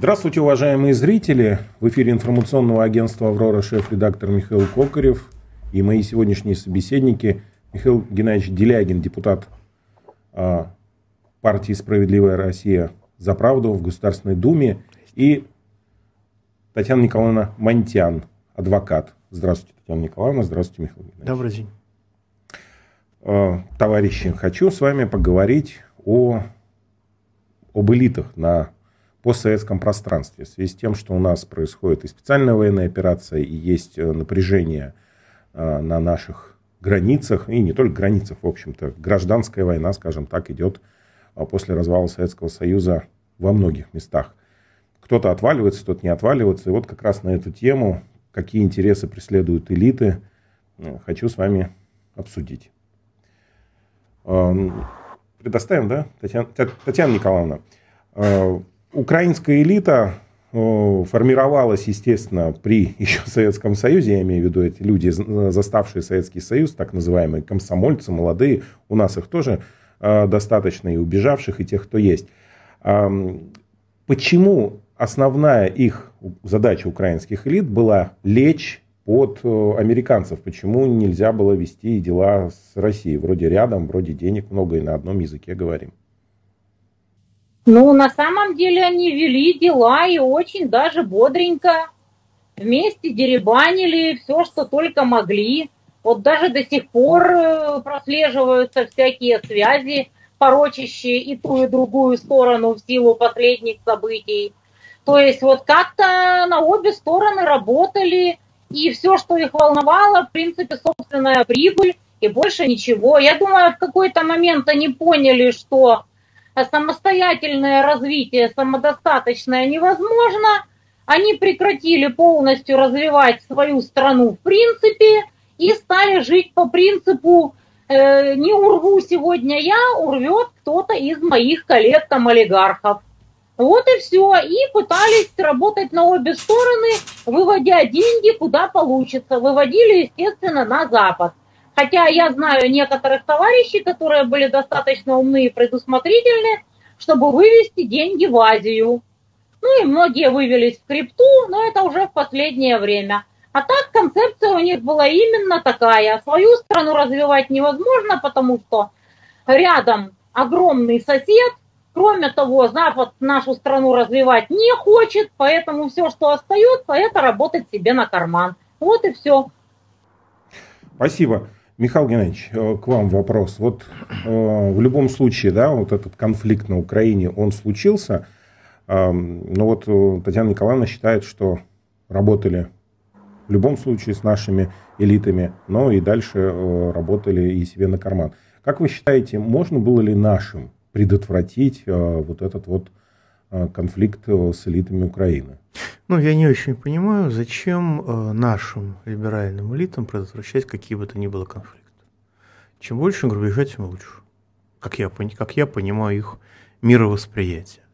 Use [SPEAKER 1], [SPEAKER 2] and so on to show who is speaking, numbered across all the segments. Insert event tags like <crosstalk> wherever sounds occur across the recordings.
[SPEAKER 1] Здравствуйте, уважаемые зрители. В эфире информационного агентства «Аврора» шеф-редактор Михаил Кокарев и мои сегодняшние собеседники Михаил Геннадьевич Делягин, депутат а, партии «Справедливая Россия за правду» в Государственной Думе и Татьяна Николаевна Монтян, адвокат. Здравствуйте, Татьяна Николаевна. Здравствуйте, Михаил Геннадьевич.
[SPEAKER 2] Добрый день.
[SPEAKER 1] А, товарищи, хочу с вами поговорить о, об элитах на постсоветском пространстве. В связи с тем, что у нас происходит и специальная военная операция, и есть э, напряжение э, на наших границах, и не только границах, в общем-то, гражданская война, скажем так, идет э, после развала Советского Союза во многих местах. Кто-то отваливается, кто-то не отваливается. И вот как раз на эту тему, какие интересы преследуют элиты, хочу с вами обсудить. Эм, предоставим, да, Татьяна, Татьяна Николаевна? Украинская элита формировалась, естественно, при еще Советском Союзе, я имею в виду эти люди, заставшие Советский Союз, так называемые комсомольцы, молодые, у нас их тоже э, достаточно, и убежавших, и тех, кто есть. Почему основная их задача украинских элит была лечь под э, американцев? Почему нельзя было вести дела с Россией? Вроде рядом, вроде денег много, и на одном языке говорим.
[SPEAKER 3] Ну, на самом деле они вели дела и очень даже бодренько. Вместе деребанили все, что только могли. Вот даже до сих пор э, прослеживаются всякие связи, порочащие и ту, и другую сторону в силу последних событий. То есть вот как-то на обе стороны работали, и все, что их волновало, в принципе, собственная прибыль, и больше ничего. Я думаю, в какой-то момент они поняли, что самостоятельное развитие, самодостаточное невозможно. Они прекратили полностью развивать свою страну в принципе и стали жить по принципу э, не урву сегодня я, урвет кто-то из моих коллег там олигархов. Вот и все. И пытались работать на обе стороны, выводя деньги куда получится. Выводили, естественно, на Запад. Хотя я знаю некоторых товарищей, которые были достаточно умны и предусмотрительны, чтобы вывести деньги в Азию. Ну и многие вывелись в крипту, но это уже в последнее время. А так концепция у них была именно такая. Свою страну развивать невозможно, потому что рядом огромный сосед. Кроме того, Запад нашу страну развивать не хочет, поэтому все, что остается, это работать себе на карман. Вот и все.
[SPEAKER 1] Спасибо. Михаил Геннадьевич, э, к вам вопрос. Вот э, в любом случае, да, вот этот конфликт на Украине, он случился. Но вот э, Татьяна Николаевна считает, что работали в любом случае с нашими элитами, но и дальше работали и себе на карман. Как вы считаете, можно было ли нашим предотвратить вот этот вот конфликт э, с элитами Украины?
[SPEAKER 2] Ну, я не очень понимаю, зачем э, нашим либеральным элитам предотвращать какие бы то ни было конфликты. Чем больше грубежа, тем лучше. Как я, как я понимаю их мировосприятие.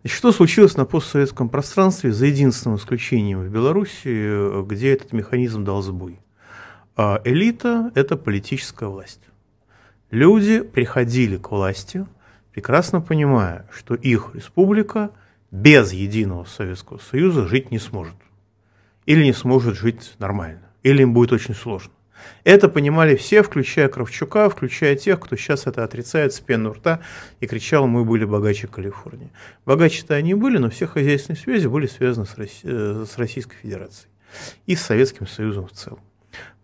[SPEAKER 2] Значит, что случилось на постсоветском пространстве, за единственным исключением в Беларуси, где этот механизм дал сбой? А элита – это политическая власть. Люди приходили к власти, прекрасно понимая, что их республика – без единого Советского Союза жить не сможет. Или не сможет жить нормально. Или им будет очень сложно. Это понимали все, включая Кравчука, включая тех, кто сейчас это отрицает с пены рта и кричал, мы были богаче Калифорнии. Богаче-то они были, но все хозяйственные связи были связаны с, Росси... Э, с Российской Федерацией и с Советским Союзом в целом.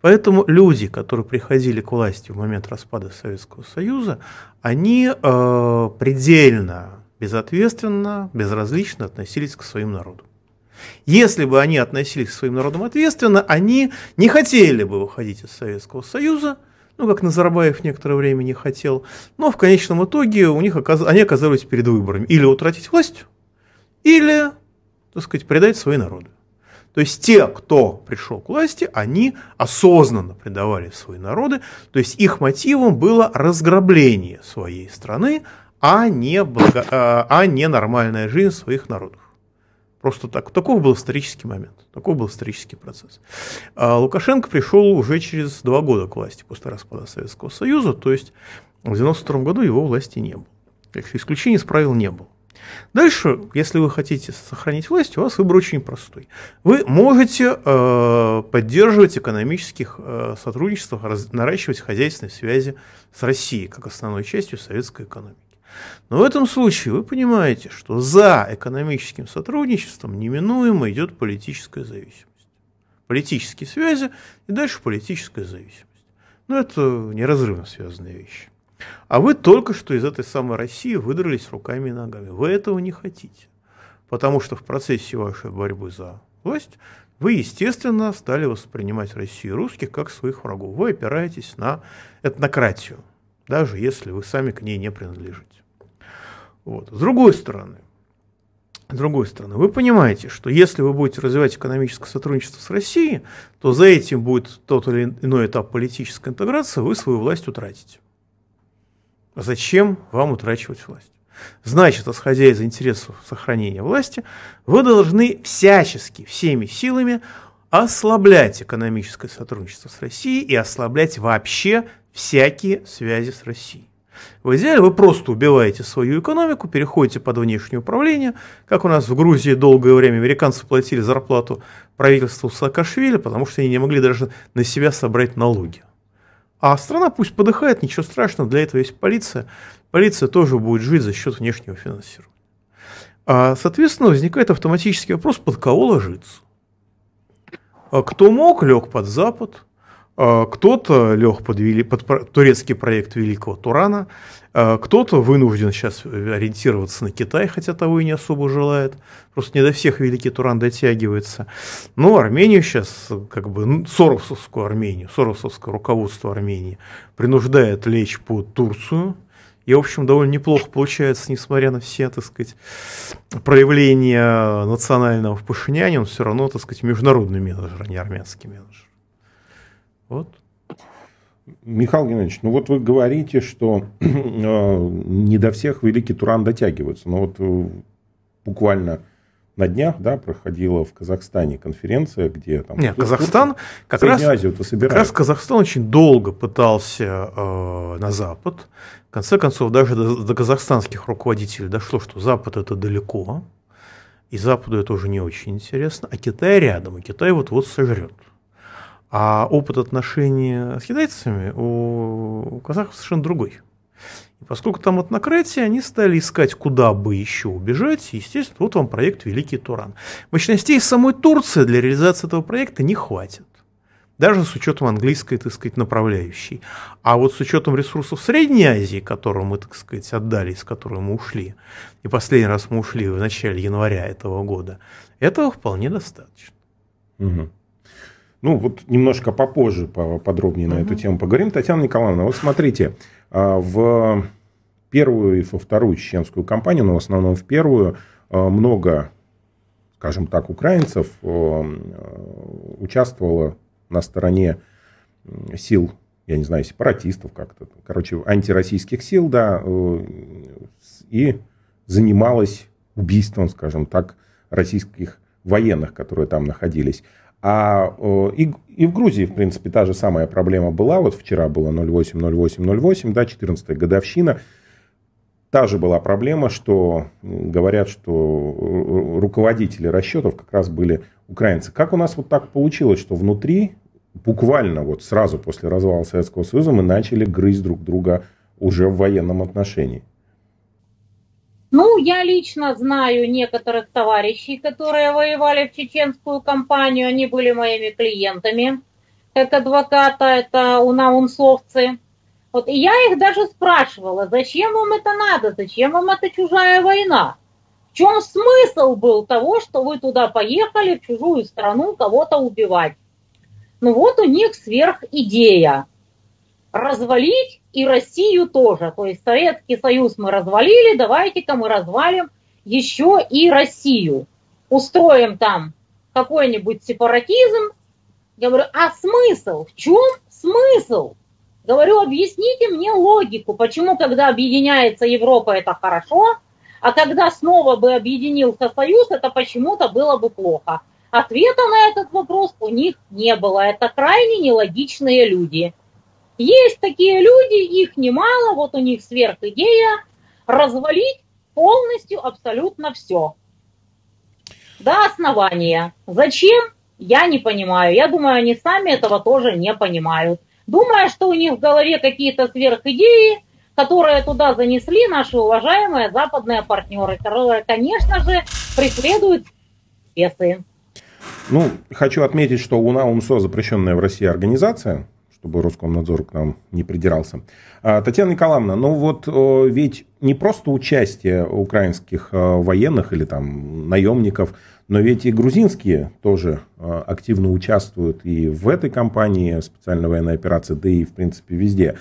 [SPEAKER 2] Поэтому люди, которые приходили к власти в момент распада Советского Союза, они э, предельно безответственно, безразлично относились к своим народам. Если бы они относились к своим народам ответственно, они не хотели бы выходить из Советского Союза, ну, как Назарбаев некоторое время не хотел, но в конечном итоге у них оказ... они оказались перед выборами. Или утратить власть, или, так сказать, предать свои народы. То есть те, кто пришел к власти, они осознанно предавали свои народы, то есть их мотивом было разграбление своей страны, а не, благо, а, а не нормальная жизнь своих народов. Просто так. Таков был исторический момент, такой был исторический процесс. А Лукашенко пришел уже через два года к власти после распада Советского Союза, то есть в 1992 году его власти не было. Исключений из правил не было. Дальше, если вы хотите сохранить власть, у вас выбор очень простой. Вы можете э, поддерживать экономических э, сотрудничество, раз, наращивать хозяйственные связи с Россией, как основной частью советской экономики. Но в этом случае вы понимаете, что за экономическим сотрудничеством неминуемо идет политическая зависимость. Политические связи и дальше политическая зависимость. Но это неразрывно связанные вещи. А вы только что из этой самой России выдрались руками и ногами. Вы этого не хотите. Потому что в процессе вашей борьбы за власть вы, естественно, стали воспринимать Россию и русских как своих врагов. Вы опираетесь на этнократию, даже если вы сами к ней не принадлежите. Вот. С другой стороны, с другой стороны, вы понимаете, что если вы будете развивать экономическое сотрудничество с Россией, то за этим будет тот или иной этап политической интеграции, вы свою власть утратите. Зачем вам утрачивать власть? Значит, исходя из интересов сохранения власти, вы должны всячески, всеми силами ослаблять экономическое сотрудничество с Россией и ослаблять вообще всякие связи с Россией. В идеале вы просто убиваете свою экономику, переходите под внешнее управление, как у нас в Грузии долгое время американцы платили зарплату правительству Саакашвили, потому что они не могли даже на себя собрать налоги. А страна пусть подыхает, ничего страшного, для этого есть полиция. Полиция тоже будет жить за счет внешнего финансирования. А, соответственно, возникает автоматический вопрос, под кого ложиться. А кто мог, лег под Запад, а, кто-то лег под, под турецкий проект Великого Турана, кто-то вынужден сейчас ориентироваться на Китай, хотя того и не особо желает. Просто не до всех Великий Туран дотягивается. Но Армению сейчас, как бы, ну, Соросовскую Армению, Соросовское руководство Армении принуждает лечь под Турцию. И, в общем, довольно неплохо получается, несмотря на все, так сказать, проявления национального в Пашиняне, он все равно, так сказать, международный менеджер, а не армянский менеджер.
[SPEAKER 1] Вот. Михаил Геннадьевич, ну вот вы говорите, что <clears throat> э, не до всех великий Туран дотягивается. Но вот э, буквально на днях да, проходила в Казахстане конференция, где там...
[SPEAKER 2] Нет, Казахстан как раз, как раз Казахстан очень долго пытался э, на Запад. В конце концов, даже до, до казахстанских руководителей дошло, что Запад это далеко, и Западу это уже не очень интересно, а Китай рядом, и Китай вот-вот сожрет. А опыт отношений с китайцами у, казахов совершенно другой. И поскольку там однократие, они стали искать, куда бы еще убежать. Естественно, вот вам проект «Великий Туран». Мощностей самой Турции для реализации этого проекта не хватит. Даже с учетом английской, так сказать, направляющей. А вот с учетом ресурсов Средней Азии, которую мы, так сказать, отдали, из которой мы ушли, и последний раз мы ушли в начале января этого года, этого вполне достаточно.
[SPEAKER 1] Угу. Ну, вот немножко попозже подробнее угу. на эту тему поговорим. Татьяна Николаевна, вот смотрите, а, в первую и во вторую чеченскую кампанию, но в основном в первую, а, много, скажем так, украинцев а, участвовало на стороне сил, я не знаю, сепаратистов как-то, короче, антироссийских сил, да, э, и занималась убийством, скажем так, российских военных, которые там находились. А и, и в Грузии, в принципе, та же самая проблема была. Вот вчера было 08, 08, 08, да, 14 годовщина. Та же была проблема, что говорят, что руководители расчетов как раз были украинцы. Как у нас вот так получилось, что внутри, буквально вот сразу после развала Советского Союза, мы начали грызть друг друга уже в военном отношении?
[SPEAKER 3] Ну, я лично знаю некоторых товарищей, которые воевали в чеченскую кампанию, они были моими клиентами, как адвоката, это унаунсовцы. Вот, и я их даже спрашивала, зачем вам это надо, зачем вам эта чужая война? В чем смысл был того, что вы туда поехали, в чужую страну, кого-то убивать? Ну вот у них сверхидея. Развалить и Россию тоже. То есть Советский Союз мы развалили, давайте-ка мы развалим еще и Россию. Устроим там какой-нибудь сепаратизм. Я говорю, а смысл? В чем смысл? Говорю, объясните мне логику, почему, когда объединяется Европа, это хорошо, а когда снова бы объединился Союз, это почему-то было бы плохо. Ответа на этот вопрос у них не было. Это крайне нелогичные люди. Есть такие люди, их немало, вот у них сверхидея развалить полностью, абсолютно все. До основания. Зачем? Я не понимаю. Я думаю, они сами этого тоже не понимают. Думая, что у них в голове какие-то сверхидеи, которые туда занесли наши уважаемые западные партнеры, которые, конечно же, преследуют интересы.
[SPEAKER 1] Ну, хочу отметить, что УНА УМСО запрещенная в России организация, чтобы Роскомнадзор к нам не придирался. А, Татьяна Николаевна, ну вот ведь не просто участие украинских военных или там наемников, но ведь и грузинские тоже активно участвуют и в этой кампании специальной военной операции, да и в принципе везде.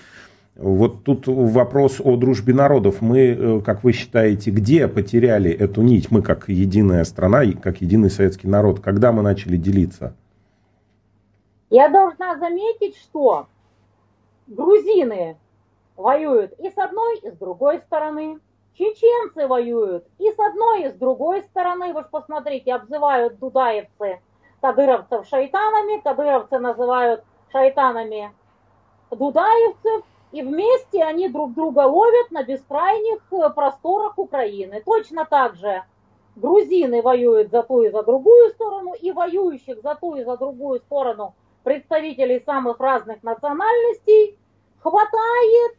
[SPEAKER 1] Вот тут вопрос о дружбе народов. Мы, э, как вы считаете, где потеряли эту нить? Мы как единая страна, как единый советский народ. Когда мы начали делиться?
[SPEAKER 3] Я должна заметить, что грузины воюют и с одной, и с другой стороны. Чеченцы воюют и с одной, и с другой стороны. Вы же посмотрите, обзывают дудаевцы кадыровцев шайтанами, кадыровцы называют шайтанами дудаевцев, и вместе они друг друга ловят на бескрайних э, просторах Украины. Точно так же грузины воюют за ту и за другую сторону, и воюющих за ту и за другую сторону представителей самых разных национальностей хватает.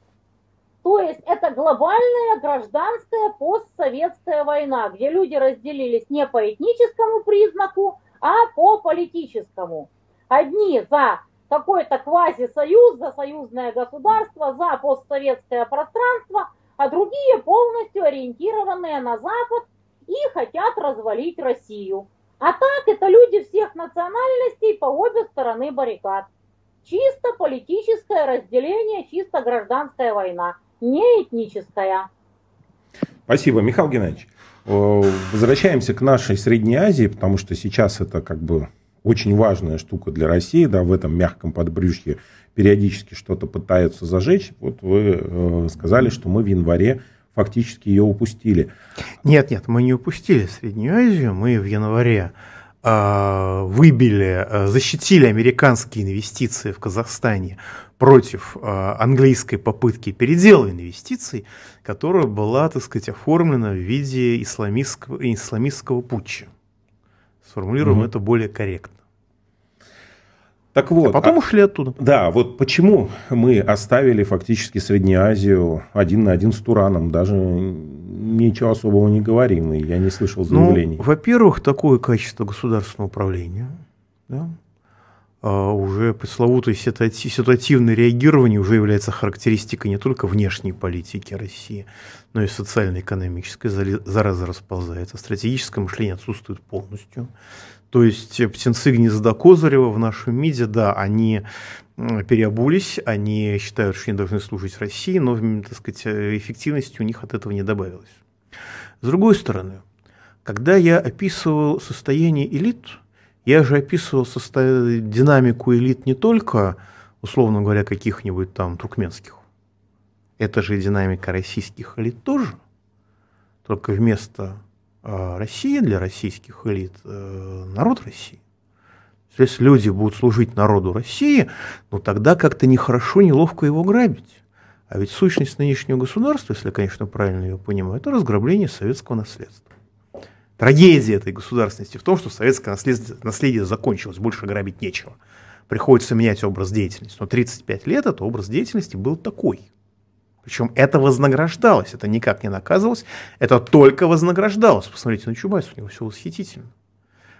[SPEAKER 3] То есть это глобальная гражданская постсоветская война, где люди разделились не по этническому признаку, а по политическому. Одни за какой-то квазисоюз, за союзное государство, за постсоветское пространство, а другие полностью ориентированные на Запад и хотят развалить Россию. А так это люди всех национальностей по обе стороны баррикад. Чисто политическое разделение, чисто гражданская война, не этническая.
[SPEAKER 1] Спасибо, Михаил Геннадьевич. Возвращаемся к нашей Средней Азии, потому что сейчас это как бы очень важная штука для России, да, в этом мягком подбрюшье периодически что-то пытаются зажечь. Вот вы э, сказали, что мы в январе фактически ее упустили.
[SPEAKER 2] Нет, нет, мы не упустили Среднюю Азию, мы в январе э, выбили, э, защитили американские инвестиции в Казахстане против э, английской попытки передела инвестиций, которая была, так сказать, оформлена в виде исламистского, исламистского путча. Сформулируем mm-hmm. это более корректно.
[SPEAKER 1] Так вот.
[SPEAKER 2] А потом а, ушли оттуда.
[SPEAKER 1] Да, вот почему мы оставили фактически Среднюю Азию один на один с Тураном, даже ничего особого не говорим, и я не слышал ну, заявлений.
[SPEAKER 2] Ну, во-первых, такое качество государственного управления, да, а уже пресловутое ситуативное реагирование уже является характеристикой не только внешней политики России, но и социально-экономической. Зараза расползается. Стратегическое мышление отсутствует полностью. То есть птенцы гнезда Козырева в нашем МИДе, да, они переобулись, они считают, что они должны служить России, но, так сказать, эффективности у них от этого не добавилось. С другой стороны, когда я описывал состояние элит, я же описывал состав... динамику элит не только, условно говоря, каких-нибудь там туркменских. Это же динамика российских элит тоже. Только вместо э, России для российских элит э, народ России. Если люди будут служить народу России, ну тогда как-то нехорошо, неловко его грабить. А ведь сущность нынешнего государства, если конечно, правильно ее понимаю, это разграбление советского наследства. Трагедия этой государственности в том, что советское наследие, наследие закончилось, больше грабить нечего. Приходится менять образ деятельности. Но 35 лет это образ деятельности был такой. Причем это вознаграждалось, это никак не наказывалось, это только вознаграждалось. Посмотрите на Чубайса, у него все восхитительно.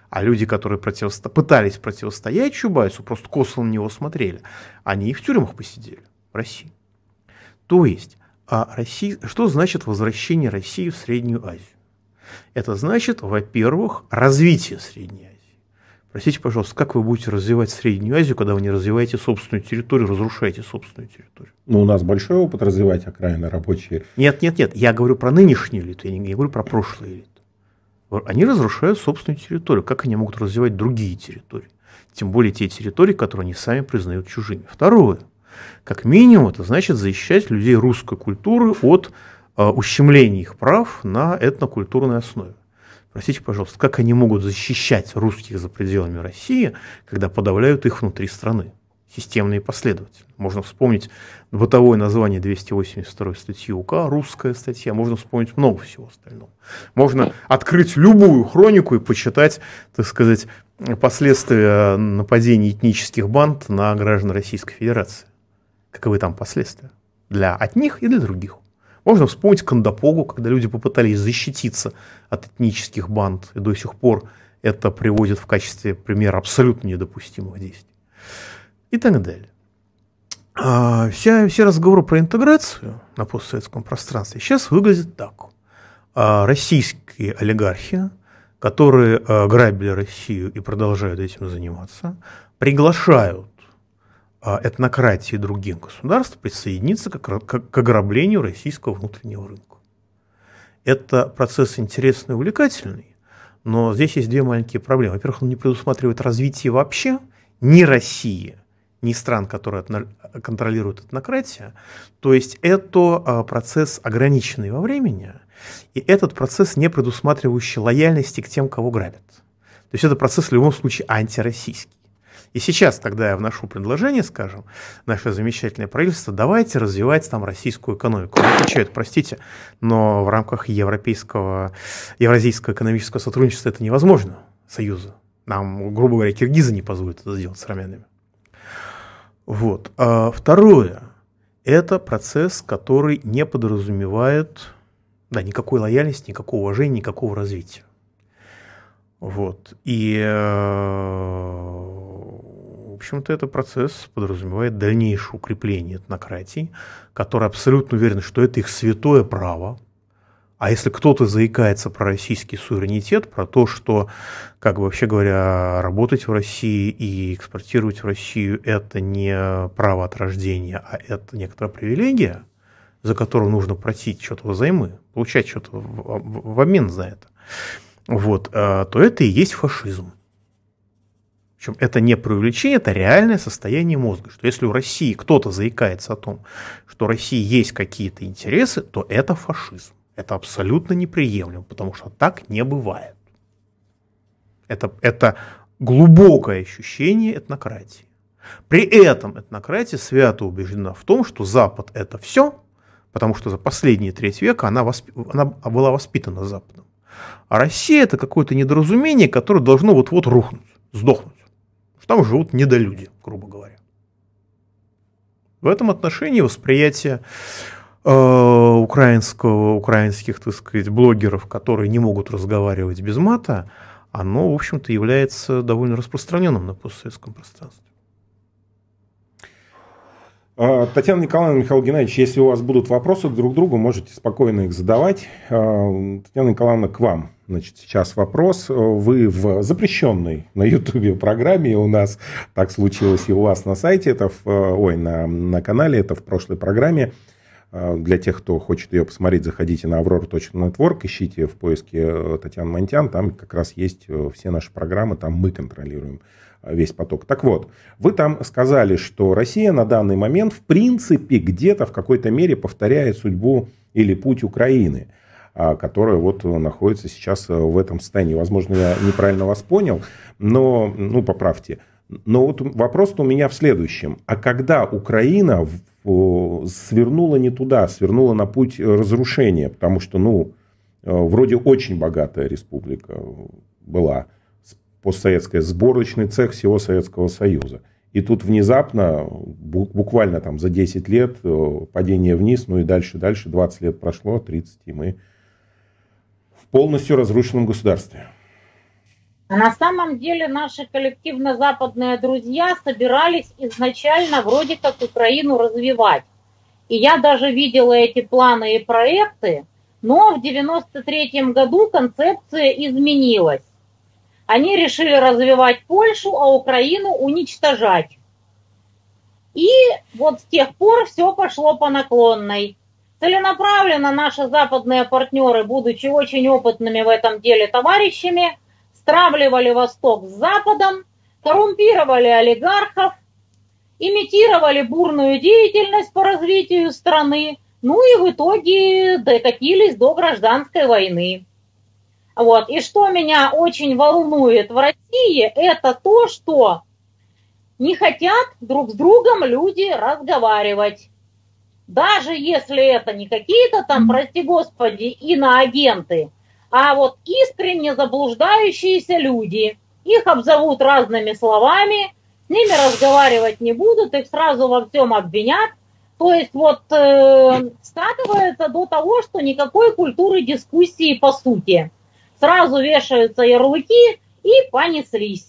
[SPEAKER 2] А люди, которые противосто... пытались противостоять Чубайсу, просто косо на него смотрели, они и в тюрьмах посидели в России. То есть, а Россия... что значит возвращение России в Среднюю Азию? Это значит, во-первых, развитие Средней Азии. Простите, пожалуйста, как вы будете развивать Среднюю Азию, когда вы не развиваете собственную территорию, разрушаете собственную территорию?
[SPEAKER 1] Ну, у нас большой опыт развивать окраины рабочие.
[SPEAKER 2] Нет, нет, нет. Я говорю про нынешнюю элиту, я не я говорю про прошлую элиту. Они разрушают собственную территорию. Как они могут развивать другие территории? Тем более те территории, которые они сами признают чужими. Второе. Как минимум, это значит защищать людей русской культуры от ущемление их прав на этнокультурной основе. Простите, пожалуйста, как они могут защищать русских за пределами России, когда подавляют их внутри страны? системно и последовательно. Можно вспомнить бытовое название 282 статьи УК, русская статья, можно вспомнить много всего остального. Можно открыть любую хронику и почитать, так сказать, последствия нападений этнических банд на граждан Российской Федерации. Каковы там последствия? Для одних и для других. Можно вспомнить Кандапогу, когда люди попытались защититься от этнических банд, и до сих пор это приводит в качестве примера абсолютно недопустимых действий. И так далее. А, вся, все разговоры про интеграцию на постсоветском пространстве сейчас выглядят так. А, российские олигархи, которые а, грабили Россию и продолжают этим заниматься, приглашают этнократии других государств присоединиться к ограблению российского внутреннего рынка. Это процесс интересный и увлекательный, но здесь есть две маленькие проблемы. Во-первых, он не предусматривает развитие вообще ни России, ни стран, которые контролируют этнократия. То есть это а, процесс ограниченный во времени, и этот процесс не предусматривающий лояльности к тем, кого грабят. То есть это процесс в любом случае антироссийский. И сейчас, когда я вношу предложение, скажем, наше замечательное правительство, давайте развивать там российскую экономику. Они отвечают, простите, но в рамках европейского, евразийского экономического сотрудничества это невозможно, союза. Нам, грубо говоря, киргизы не позволят это сделать с армянами. Вот. А второе. Это процесс, который не подразумевает да, никакой лояльности, никакого уважения, никакого развития. Вот. И э, общем-то, этот процесс подразумевает дальнейшее укрепление этнократии, которые абсолютно уверены, что это их святое право. А если кто-то заикается про российский суверенитет, про то, что, как бы вообще говоря, работать в России и экспортировать в Россию – это не право от рождения, а это некоторая привилегия, за которую нужно просить что-то взаймы, получать что-то в, в, в обмен за это, вот, э, то это и есть фашизм. Причем это не преувеличение, это реальное состояние мозга. Что если у России кто-то заикается о том, что у России есть какие-то интересы, то это фашизм. Это абсолютно неприемлемо, потому что так не бывает. Это, это глубокое ощущение этнократии. При этом этнократия свято убеждена в том, что Запад это все, потому что за последние треть века она, восп... она была воспитана Западом. А Россия это какое-то недоразумение, которое должно вот-вот рухнуть, сдохнуть там живут недолюди, грубо говоря. В этом отношении восприятие э, украинского, украинских, так сказать, блогеров, которые не могут разговаривать без мата, оно, в общем-то, является довольно распространенным на постсоветском пространстве.
[SPEAKER 1] А, Татьяна Николаевна, Михаил Геннадьевич, если у вас будут вопросы друг к другу, можете спокойно их задавать. А, Татьяна Николаевна, к вам. Значит, сейчас вопрос. Вы в запрещенной на Ютубе программе у нас, так случилось и у вас на сайте, это в, ой, на, на канале, это в прошлой программе. А, для тех, кто хочет ее посмотреть, заходите на aurora.network, ищите в поиске э, Татьяна Монтян, там как раз есть э, все наши программы, там мы контролируем э, весь поток. Так вот, вы там сказали, что Россия на данный момент в принципе где-то в какой-то мере повторяет судьбу или путь Украины. А, которая вот находится сейчас э, в этом состоянии. Возможно, я неправильно вас понял, но, ну, поправьте. Но вот вопрос у меня в следующем. А когда Украина свернула не туда, свернула на путь разрушения, потому что, ну, э, вроде очень богатая республика была, постсоветская, сборочный цех всего Советского Союза. И тут внезапно, буквально там за 10 лет, э, падение вниз, ну и дальше, дальше, 20 лет прошло, 30, и мы полностью разрушенном государстве.
[SPEAKER 3] А на самом деле наши коллективно-западные друзья собирались изначально вроде как Украину развивать. И я даже видела эти планы и проекты, но в 93 году концепция изменилась. Они решили развивать Польшу, а Украину уничтожать. И вот с тех пор все пошло по наклонной. Целенаправленно наши западные партнеры, будучи очень опытными в этом деле товарищами, стравливали Восток с Западом, коррумпировали олигархов, имитировали бурную деятельность по развитию страны, ну и в итоге докатились до гражданской войны. Вот. И что меня очень волнует в России, это то, что не хотят друг с другом люди разговаривать. Даже если это не какие-то там, прости господи, иноагенты, а вот искренне заблуждающиеся люди. Их обзовут разными словами, с ними разговаривать не будут, их сразу во всем обвинят. То есть вот э, скатывается до того, что никакой культуры дискуссии по сути. Сразу вешаются ярлыки и понеслись.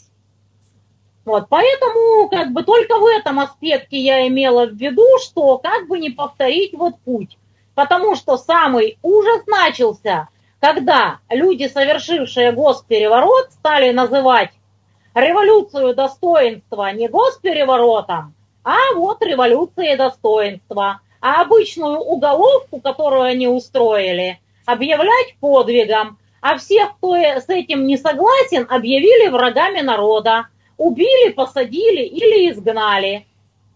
[SPEAKER 3] Вот, поэтому как бы только в этом аспекте я имела в виду, что как бы не повторить вот путь. Потому что самый ужас начался, когда люди, совершившие госпереворот, стали называть революцию достоинства не госпереворотом, а вот революцией достоинства. А обычную уголовку, которую они устроили, объявлять подвигом. А всех, кто с этим не согласен, объявили врагами народа убили, посадили или изгнали.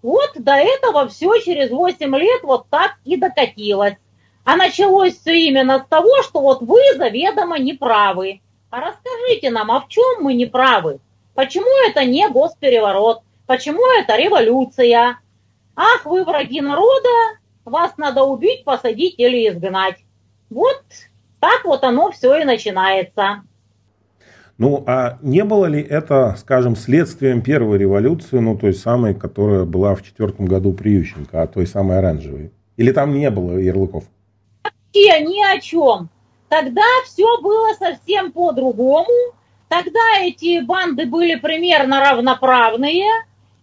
[SPEAKER 3] Вот до этого все через 8 лет вот так и докатилось. А началось все именно с того, что вот вы заведомо неправы. А расскажите нам, а в чем мы неправы? Почему это не госпереворот? Почему это революция? Ах, вы враги народа, вас надо убить, посадить или изгнать. Вот так вот оно все и начинается.
[SPEAKER 1] Ну, а не было ли это, скажем, следствием первой революции, ну, той самой, которая была в четвертом году при Ющенко, а той самой оранжевой? Или там не было ярлыков?
[SPEAKER 3] Вообще ни о чем. Тогда все было совсем по-другому. Тогда эти банды были примерно равноправные.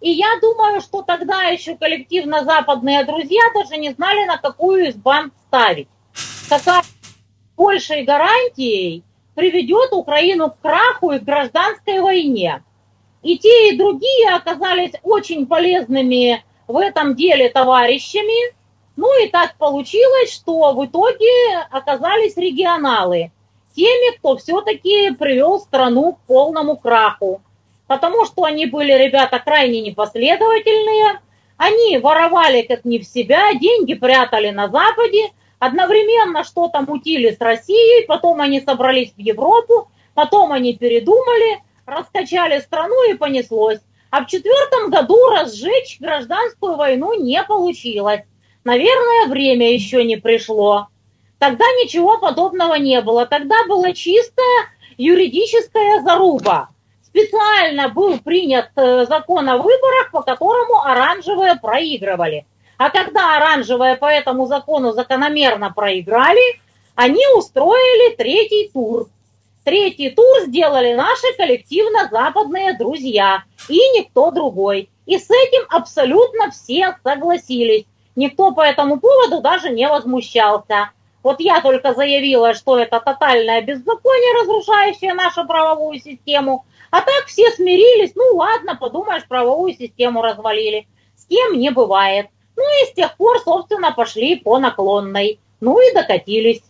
[SPEAKER 3] И я думаю, что тогда еще коллективно-западные друзья даже не знали, на какую из банд ставить. Какая большей гарантией приведет Украину к краху и к гражданской войне. И те, и другие оказались очень полезными в этом деле товарищами. Ну и так получилось, что в итоге оказались регионалы, теми, кто все-таки привел страну к полному краху. Потому что они были ребята крайне непоследовательные, они воровали как не в себя, деньги прятали на Западе, одновременно что-то мутили с Россией, потом они собрались в Европу, потом они передумали, раскачали страну и понеслось. А в четвертом году разжечь гражданскую войну не получилось. Наверное, время еще не пришло. Тогда ничего подобного не было. Тогда была чистая юридическая заруба. Специально был принят э, закон о выборах, по которому оранжевые проигрывали. А когда оранжевые по этому закону закономерно проиграли, они устроили третий тур. Третий тур сделали наши коллективно-западные друзья и никто другой. И с этим абсолютно все согласились. Никто по этому поводу даже не возмущался. Вот я только заявила, что это тотальное беззаконие, разрушающее нашу правовую систему. А так все смирились, ну ладно, подумаешь, правовую систему развалили. С кем не бывает. Ну и с тех пор, собственно, пошли по наклонной. Ну и докатились.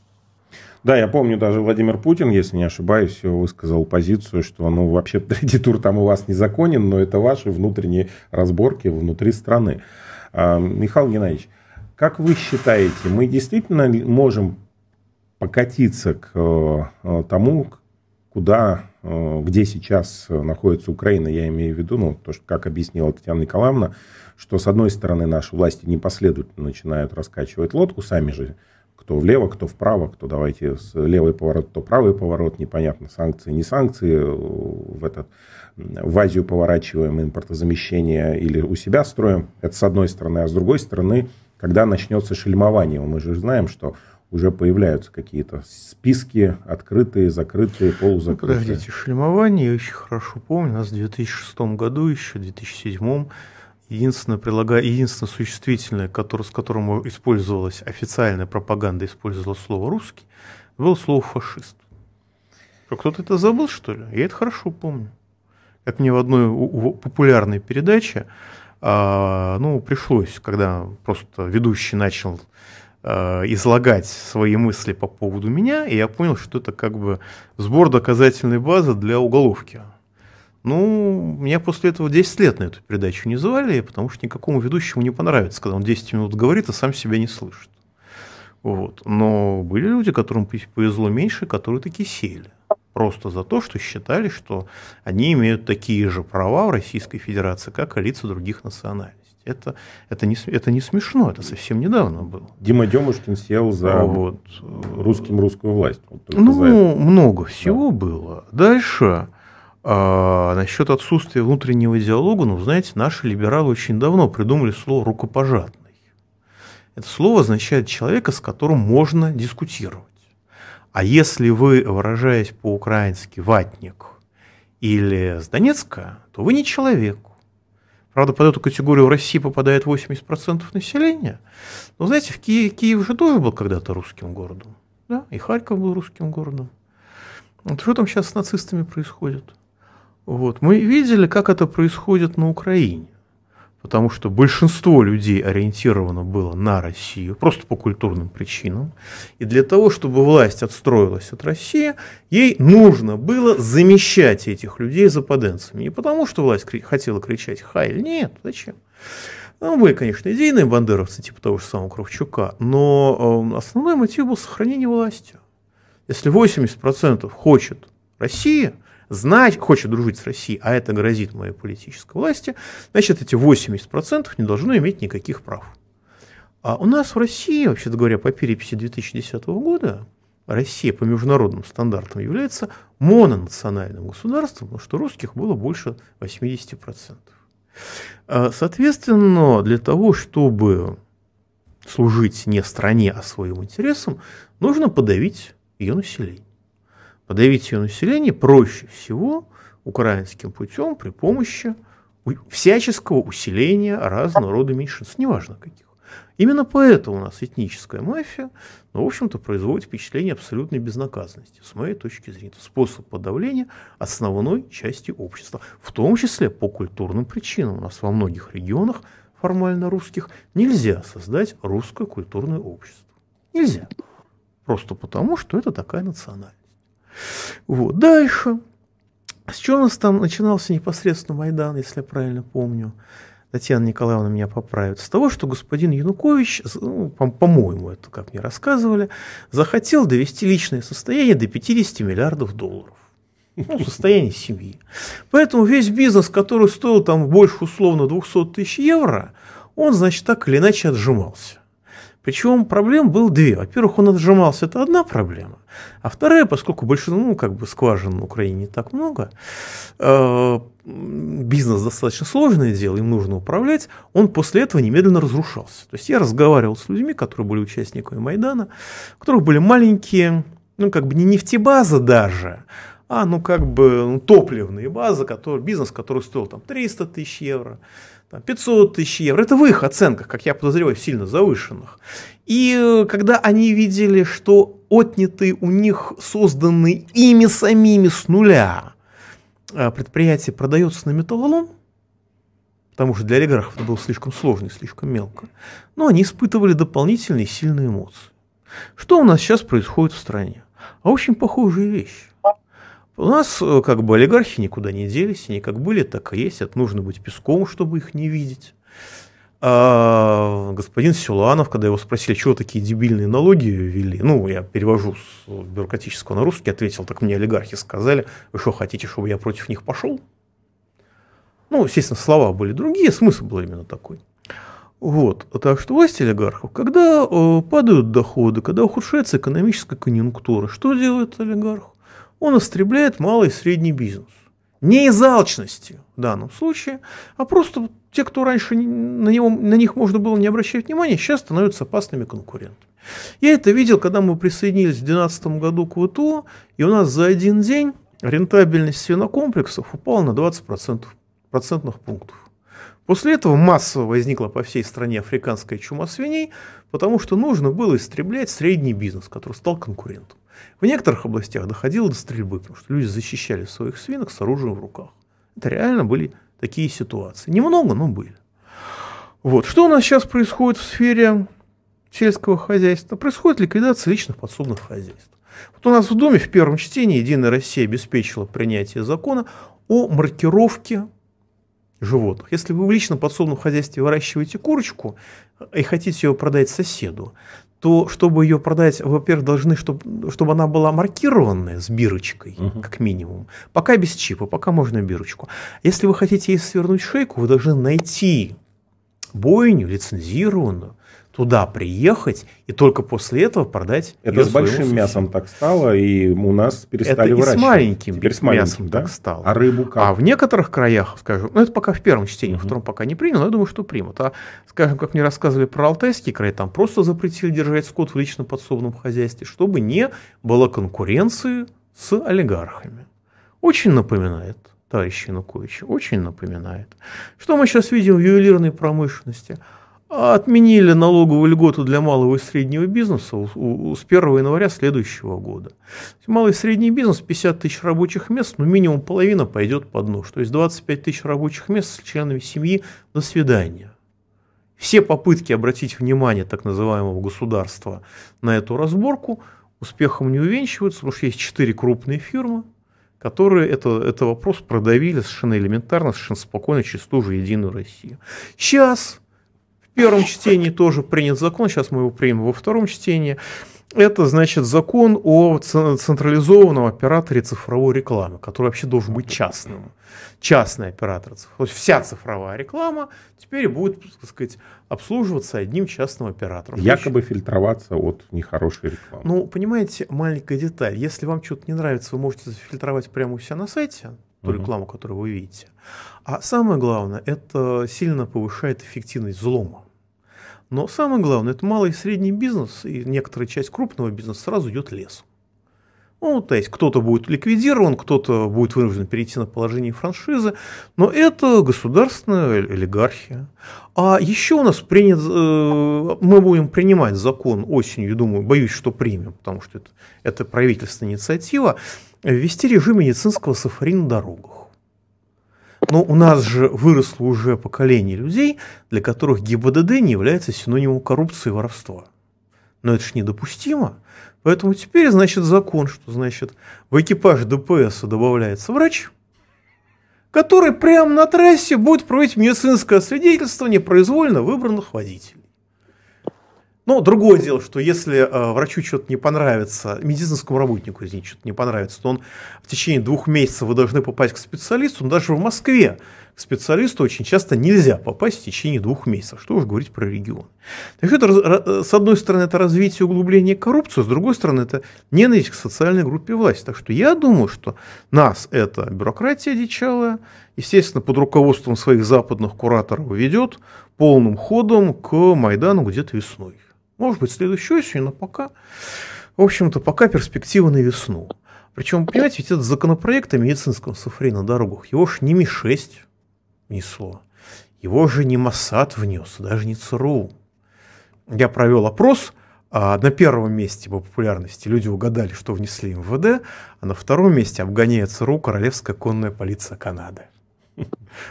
[SPEAKER 1] Да, я помню, даже Владимир Путин, если не ошибаюсь, высказал позицию, что, ну, вообще <laughs> третий тур там у вас незаконен, но это ваши внутренние разборки внутри страны. А, Михаил Геннадьевич, как вы считаете, мы действительно можем покатиться к э, тому, куда, э, где сейчас находится Украина, я имею в виду, ну, то, что, как объяснила Татьяна Николаевна, что с одной стороны наши власти непоследовательно начинают раскачивать лодку, сами же кто влево, кто вправо, кто давайте с левый поворот, то правый поворот, непонятно, санкции, не санкции, э, в, этот, в Азию поворачиваем, импортозамещение или у себя строим, это с одной стороны, а с другой стороны, когда начнется шельмование, мы же знаем, что уже появляются какие-то списки открытые, закрытые, полузакрытые.
[SPEAKER 2] Ну, подождите, шельмование я очень хорошо помню. У нас в 2006 году, еще в 2007 единственное, прилага... единственное существительное, который, с которым использовалась официальная пропаганда, использовала слово «русский», было слово «фашист». Кто-то это забыл, что ли? Я это хорошо помню. Как мне в одной популярной передаче, а, ну, пришлось, когда просто ведущий начал излагать свои мысли по поводу меня, и я понял, что это как бы сбор доказательной базы для уголовки. Ну, меня после этого 10 лет на эту передачу не звали, потому что никакому ведущему не понравится, когда он 10 минут говорит, а сам себя не слышит. Вот. Но были люди, которым повезло меньше, которые такие сели. Просто за то, что считали, что они имеют такие же права в Российской Федерации, как и лица других национальностей. Это, это, не, это не смешно, это совсем недавно было.
[SPEAKER 1] Дима Демушкин сел за вот. русским русскую власть. Вот
[SPEAKER 2] ну, много всего да. было. Дальше, а, насчет отсутствия внутреннего диалога, ну, знаете, наши либералы очень давно придумали слово «рукопожатный». Это слово означает человека, с которым можно дискутировать. А если вы, выражаясь по-украински, ватник или с Донецка, то вы не человек. Правда, под эту категорию в России попадает 80% населения. Но знаете, в Киеве, Киев же тоже был когда-то русским городом. Да? И Харьков был русским городом. Вот что там сейчас с нацистами происходит? Вот. Мы видели, как это происходит на Украине потому что большинство людей ориентировано было на Россию, просто по культурным причинам. И для того, чтобы власть отстроилась от России, ей нужно было замещать этих людей западенцами. Не потому, что власть хотела кричать «Хайль», нет, зачем? Ну, были, конечно, идейные бандеровцы, типа того же самого Кравчука, но э, основной мотив был сохранение власти. Если 80% хочет Россия, знать, хочет дружить с Россией, а это грозит моей политической власти, значит, эти 80% не должны иметь никаких прав. А у нас в России, вообще говоря, по переписи 2010 года, Россия по международным стандартам является мононациональным государством, потому что русских было больше 80%. А, соответственно, для того, чтобы служить не стране, а своим интересам, нужно подавить ее население. Подавить ее население проще всего украинским путем при помощи всяческого усиления разного рода меньшинств, неважно каких. Именно поэтому у нас этническая мафия, ну, в общем-то, производит впечатление абсолютной безнаказанности, с моей точки зрения. Это способ подавления основной части общества, в том числе по культурным причинам. У нас во многих регионах формально русских нельзя создать русское культурное общество. Нельзя. Просто потому, что это такая национальность. Вот. Дальше. С чего у нас там начинался непосредственно Майдан, если я правильно помню? Татьяна Николаевна меня поправит. С того, что господин Янукович, ну, по-моему, это как мне рассказывали, захотел довести личное состояние до 50 миллиардов долларов. Ну, состояние семьи. Поэтому весь бизнес, который стоил там больше условно 200 тысяч евро, он, значит, так или иначе отжимался. Причем проблем было две. Во-первых, он отжимался, это одна проблема. А вторая, поскольку большинство, ну, как бы скважин на Украине не так много, э, бизнес достаточно сложное дело, им нужно управлять, он после этого немедленно разрушался. То есть я разговаривал с людьми, которые были участниками Майдана, у которых были маленькие, ну, как бы не нефтебазы даже, а, ну, как бы ну, топливные базы, которые, бизнес, который стоил там 300 тысяч евро, 500 тысяч евро. Это в их оценках, как я подозреваю, сильно завышенных. И э, когда они видели, что отнятые у них, созданные ими самими с нуля э, предприятие продается на металлолом, потому что для олигархов это было слишком сложно и слишком мелко, но они испытывали дополнительные сильные эмоции. Что у нас сейчас происходит в стране? А очень похожая вещь. У нас э, как бы олигархи никуда не делись, они как были, так и есть. Это нужно быть песком, чтобы их не видеть. А господин Силуанов, когда его спросили, чего такие дебильные налоги ввели, ну, я перевожу с бюрократического на русский, ответил, так мне олигархи сказали, вы что, хотите, чтобы я против них пошел? Ну, естественно, слова были другие, смысл был именно такой. Вот. Так что власть олигархов, когда э, падают доходы, когда ухудшается экономическая конъюнктура, что делает олигарх? Он истребляет малый и средний бизнес. Не из алчности в данном случае, а просто те, кто раньше на, него, на них можно было не обращать внимания, сейчас становятся опасными конкурентами. Я это видел, когда мы присоединились в 2012 году к ВТО, и у нас за один день рентабельность свинокомплексов упала на 20% процентных пунктов. После этого массово возникла по всей стране африканская чума свиней, потому что нужно было истреблять средний бизнес, который стал конкурентом. В некоторых областях доходило до стрельбы, потому что люди защищали своих свинок с оружием в руках. Это реально были такие ситуации. Немного, но были. Вот. Что у нас сейчас происходит в сфере сельского хозяйства? Происходит ликвидация личных подсобных хозяйств. Вот у нас в Доме в первом чтении «Единая Россия» обеспечила принятие закона о маркировке животных. Если вы в личном подсобном хозяйстве выращиваете курочку и хотите ее продать соседу, то чтобы ее продать, во-первых, должны, чтобы, чтобы она была маркированная с бирочкой, угу. как минимум. Пока без чипа, пока можно бирочку. Если вы хотите ей свернуть шейку, вы должны найти бойню лицензированную, туда приехать и только после этого продать.
[SPEAKER 1] Это с большим соседу. мясом так стало, и у нас перестали
[SPEAKER 2] это
[SPEAKER 1] выращивать.
[SPEAKER 2] И с маленьким
[SPEAKER 1] Теперь
[SPEAKER 2] с маленьким мясом да? так стало.
[SPEAKER 1] А рыбу как?
[SPEAKER 2] А в некоторых краях, скажем, ну это пока в первом чтении, угу. в втором пока не принял, но я думаю, что примут. А, скажем, как мне рассказывали про Алтайский край, там просто запретили держать скот в личном подсобном хозяйстве, чтобы не было конкуренции с олигархами. Очень напоминает товарищ Янукович, очень напоминает. Что мы сейчас видим в ювелирной промышленности – отменили налоговую льготу для малого и среднего бизнеса с 1 января следующего года. Малый и средний бизнес 50 тысяч рабочих мест, ну, минимум половина пойдет под нож. То есть 25 тысяч рабочих мест с членами семьи до свидания. Все попытки обратить внимание так называемого государства на эту разборку успехом не увенчиваются, потому что есть четыре крупные фирмы, которые это, это вопрос продавили совершенно элементарно, совершенно спокойно через ту же Единую Россию. Сейчас в первом чтении тоже принят закон, сейчас мы его примем во втором чтении. Это, значит, закон о централизованном операторе цифровой рекламы, который вообще должен быть частным. Частный оператор. То есть вся цифровая реклама теперь будет, так сказать, обслуживаться одним частным оператором.
[SPEAKER 1] Якобы фильтроваться от нехорошей рекламы.
[SPEAKER 2] Ну, понимаете, маленькая деталь. Если вам что-то не нравится, вы можете зафильтровать прямо у себя на сайте, ту рекламу, которую вы видите. А самое главное, это сильно повышает эффективность взлома. Но самое главное, это малый и средний бизнес, и некоторая часть крупного бизнеса сразу идет лесом. Ну, то есть кто-то будет ликвидирован, кто-то будет вынужден перейти на положение франшизы, но это государственная олигархия. А еще у нас принят, э, мы будем принимать закон осенью, думаю, боюсь, что примем, потому что это, это правительственная инициатива, ввести режим медицинского сафарина на дорогах. Но у нас же выросло уже поколение людей, для которых ГИБДД не является синонимом коррупции и воровства. Но это же недопустимо. Поэтому теперь, значит, закон, что, значит, в экипаж ДПС добавляется врач, который прямо на трассе будет проводить медицинское свидетельствование произвольно выбранных водителей. Ну, другое дело, что если э, врачу что-то не понравится, медицинскому работнику, извините, что-то не понравится, то он в течение двух месяцев вы должны попасть к специалисту, но даже в Москве к специалисту очень часто нельзя попасть в течение двух месяцев, что уж говорить про регион. Так это, э, с одной стороны, это развитие углубления коррупции, с другой стороны, это ненависть к социальной группе власти. Так что я думаю, что нас эта бюрократия дичалая, естественно, под руководством своих западных кураторов ведет полным ходом к Майдану где-то весной. Может быть, следующую осенью, но пока, в общем-то, пока перспектива на весну. Причем, понимаете, ведь этот законопроект о медицинском сафаре на дорогах, его же не МИ-6 внесло, его же не МОСАД внес, даже не ЦРУ. Я провел опрос, а на первом месте по популярности люди угадали, что внесли МВД, а на втором месте обгоняет ЦРУ Королевская конная полиция Канады.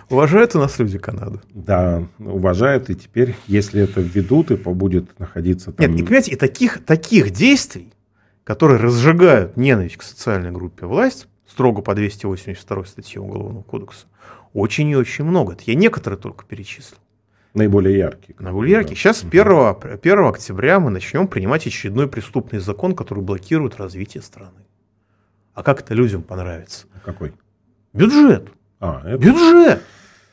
[SPEAKER 2] Уважают у нас люди Канаду?
[SPEAKER 1] Да, уважают. И теперь, если это введут и будет находиться там...
[SPEAKER 2] Нет, и понимаете, и таких, таких действий, которые разжигают ненависть к социальной группе власть, строго по 282 статье Уголовного кодекса, очень и очень много. Это я некоторые только перечислил.
[SPEAKER 1] Наиболее яркие.
[SPEAKER 2] Наиболее яркие. Сейчас 1, 1 октября мы начнем принимать очередной преступный закон, который блокирует развитие страны. А как это людям понравится?
[SPEAKER 1] Какой?
[SPEAKER 2] Бюджет.
[SPEAKER 1] А, это...
[SPEAKER 2] Бюджет,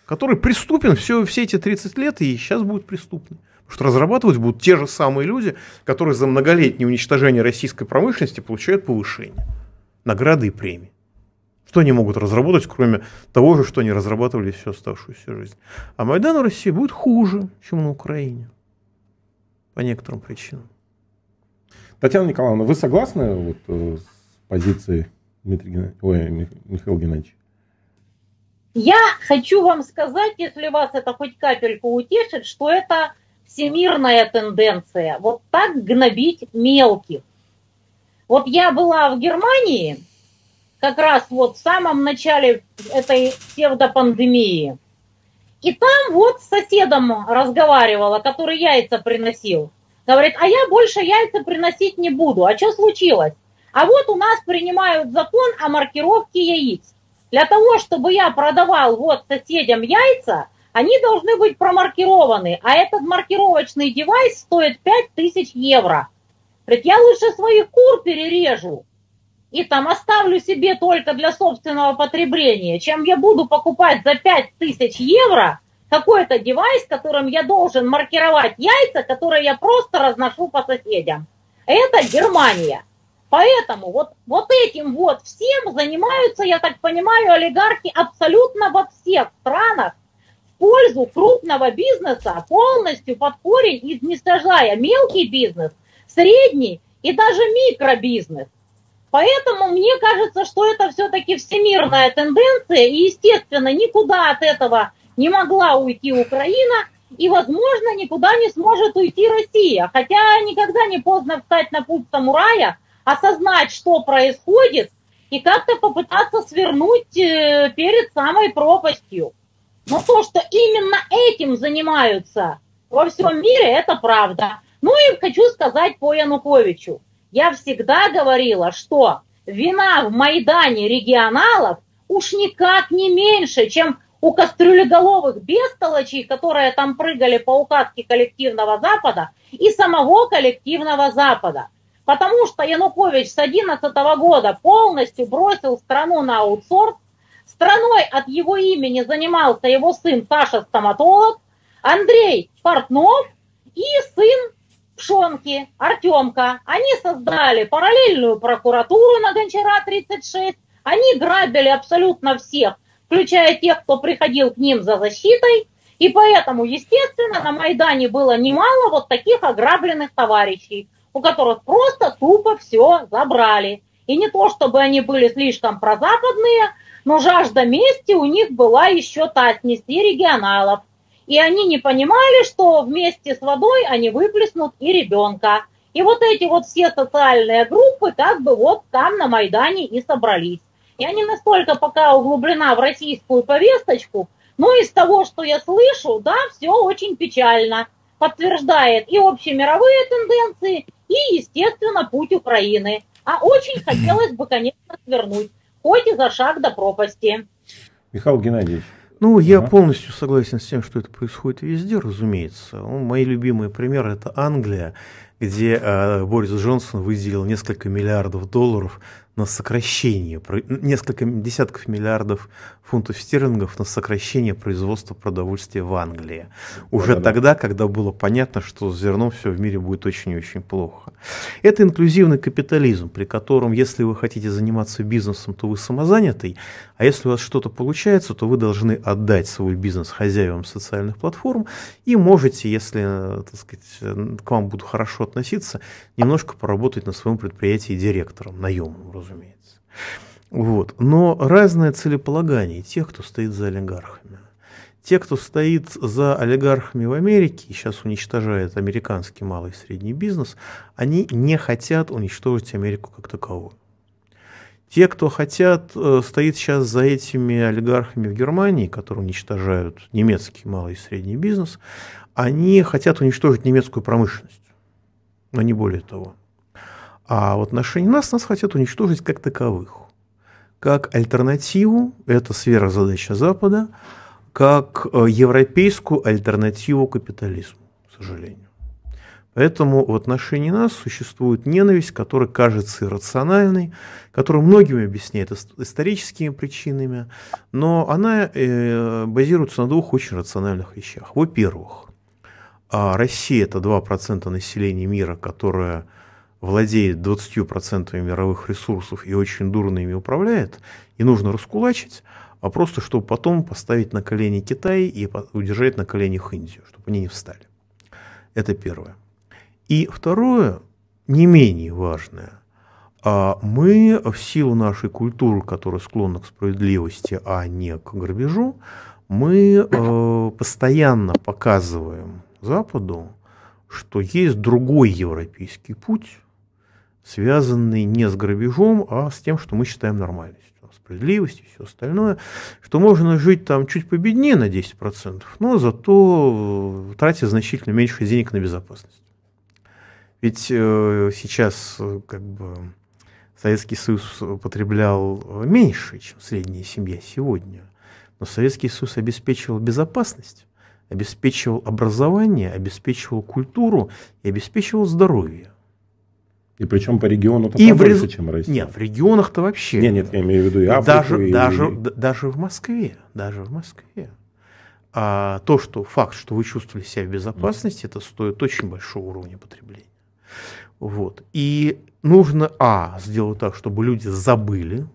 [SPEAKER 2] который преступен все, все эти 30 лет и сейчас будет преступный. Потому что разрабатывать будут те же самые люди, которые за многолетнее уничтожение российской промышленности получают повышение, награды и премии. Что они могут разработать, кроме того же, что они разрабатывали всю оставшуюся жизнь. А Майдан в России будет хуже, чем на Украине. По некоторым причинам.
[SPEAKER 1] Татьяна Николаевна, вы согласны вот, э, с позицией Дмитрия Геннадьевича, ой, Михаила Геннадьевича?
[SPEAKER 3] Я хочу вам сказать, если вас это хоть капельку утешит, что это всемирная тенденция. Вот так гнобить мелких. Вот я была в Германии как раз вот в самом начале этой псевдопандемии. И там вот с соседом разговаривала, который яйца приносил. Говорит, а я больше яйца приносить не буду. А что случилось? А вот у нас принимают закон о маркировке яиц. Для того, чтобы я продавал вот соседям яйца, они должны быть промаркированы, а этот маркировочный девайс стоит 5000 евро. Говорит, я лучше своих кур перережу и там оставлю себе только для собственного потребления, чем я буду покупать за 5000 евро какой-то девайс, которым я должен маркировать яйца, которые я просто разношу по соседям. Это Германия. Поэтому вот, вот этим вот всем занимаются, я так понимаю, олигархи абсолютно во всех странах в пользу крупного бизнеса, полностью под корень изничтожая мелкий бизнес, средний и даже микробизнес. Поэтому мне кажется, что это все-таки всемирная тенденция, и, естественно, никуда от этого не могла уйти Украина, и, возможно, никуда не сможет уйти Россия. Хотя никогда не поздно встать на путь самурая, осознать, что происходит, и как-то попытаться свернуть э, перед самой пропастью. Но то, что именно этим занимаются во всем мире, это правда. Ну и хочу сказать по Януковичу. Я всегда говорила, что вина в Майдане регионалов уж никак не меньше, чем у кастрюлеголовых бестолочей, которые там прыгали по указке коллективного Запада и самого коллективного Запада. Потому что Янукович с 2011 года полностью бросил страну на аутсорс, страной от его имени занимался его сын Саша Стоматолог, Андрей Портнов и сын Пшонки, Артемка. Они создали параллельную прокуратуру на Гончара 36, они грабили абсолютно всех, включая тех, кто приходил к ним за защитой. И поэтому, естественно, на Майдане было немало вот таких ограбленных товарищей, у которых просто тупо все забрали. И не то, чтобы они были слишком прозападные, но жажда мести у них была еще та снести регионалов. И они не понимали, что вместе с водой они выплеснут и ребенка. И вот эти вот все социальные группы как бы вот там на Майдане и собрались. Я не настолько пока углублена в российскую повесточку, но из того, что я слышу, да, все очень печально. Подтверждает и общемировые тенденции, и, естественно, путь Украины. А очень хотелось бы, конечно, свернуть, хоть и за шаг до пропасти.
[SPEAKER 1] Михаил Геннадьевич.
[SPEAKER 2] Ну, я ага. полностью согласен с тем, что это происходит везде, разумеется. Ну, мои любимые примеры – это Англия, где э, Борис Джонсон выделил несколько миллиардов долларов на сокращение, несколько десятков миллиардов фунтов стерлингов на сокращение производства продовольствия в Англии. Уже да, тогда, да. когда было понятно, что с зерном все в мире будет очень и очень плохо. Это инклюзивный капитализм, при котором, если вы хотите заниматься бизнесом, то вы самозанятый, а если у вас что-то получается, то вы должны отдать свой бизнес хозяевам социальных платформ и можете, если так сказать, к вам будут хорошо относиться, немножко поработать на своем предприятии директором, наемным, разумеется. Вот. Но разное целеполагание тех, кто стоит за олигархами. Те, кто стоит за олигархами в Америке и сейчас уничтожает американский малый и средний бизнес, они не хотят уничтожить Америку как таковую. Те, кто хотят, э, стоит сейчас за этими олигархами в Германии, которые уничтожают немецкий малый и средний бизнес, они хотят уничтожить немецкую промышленность, но не более того. А в отношении нас нас хотят уничтожить как таковых. Как альтернативу, это сфера Запада, как э, европейскую альтернативу капитализму, к сожалению. Поэтому в отношении нас существует ненависть, которая кажется иррациональной, которую многим объясняют историческими причинами, но она э, базируется на двух очень рациональных вещах. Во-первых, а Россия это 2% населения мира, которое владеет 20% мировых ресурсов и очень дурно ими управляет, и нужно раскулачить, а просто чтобы потом поставить на колени Китай и удержать на коленях Индию, чтобы они не встали. Это первое. И второе, не менее важное, а мы в силу нашей культуры, которая склонна к справедливости, а не к грабежу, мы э, постоянно показываем Западу, что есть другой европейский путь, связанный не с грабежом, а с тем, что мы считаем нормальностью справедливость и все остальное, что можно жить там чуть победнее на 10%, но зато тратя значительно меньше денег на безопасность. Ведь э, сейчас э, как бы Советский Союз потреблял меньше, чем средняя семья сегодня. Но Советский Союз обеспечивал безопасность, обеспечивал образование, обеспечивал культуру и обеспечивал здоровье.
[SPEAKER 1] И причем по региону-то и побольше, в... чем Россия.
[SPEAKER 2] Нет, в регионах-то вообще.
[SPEAKER 1] Нет, нет, я имею в виду и
[SPEAKER 2] Африку, даже, и... Даже, даже в Москве, даже в Москве. А то, что факт, что вы чувствовали себя в безопасности, это стоит очень большого уровня потребления. Вот. И нужно, а, сделать так, чтобы люди забыли,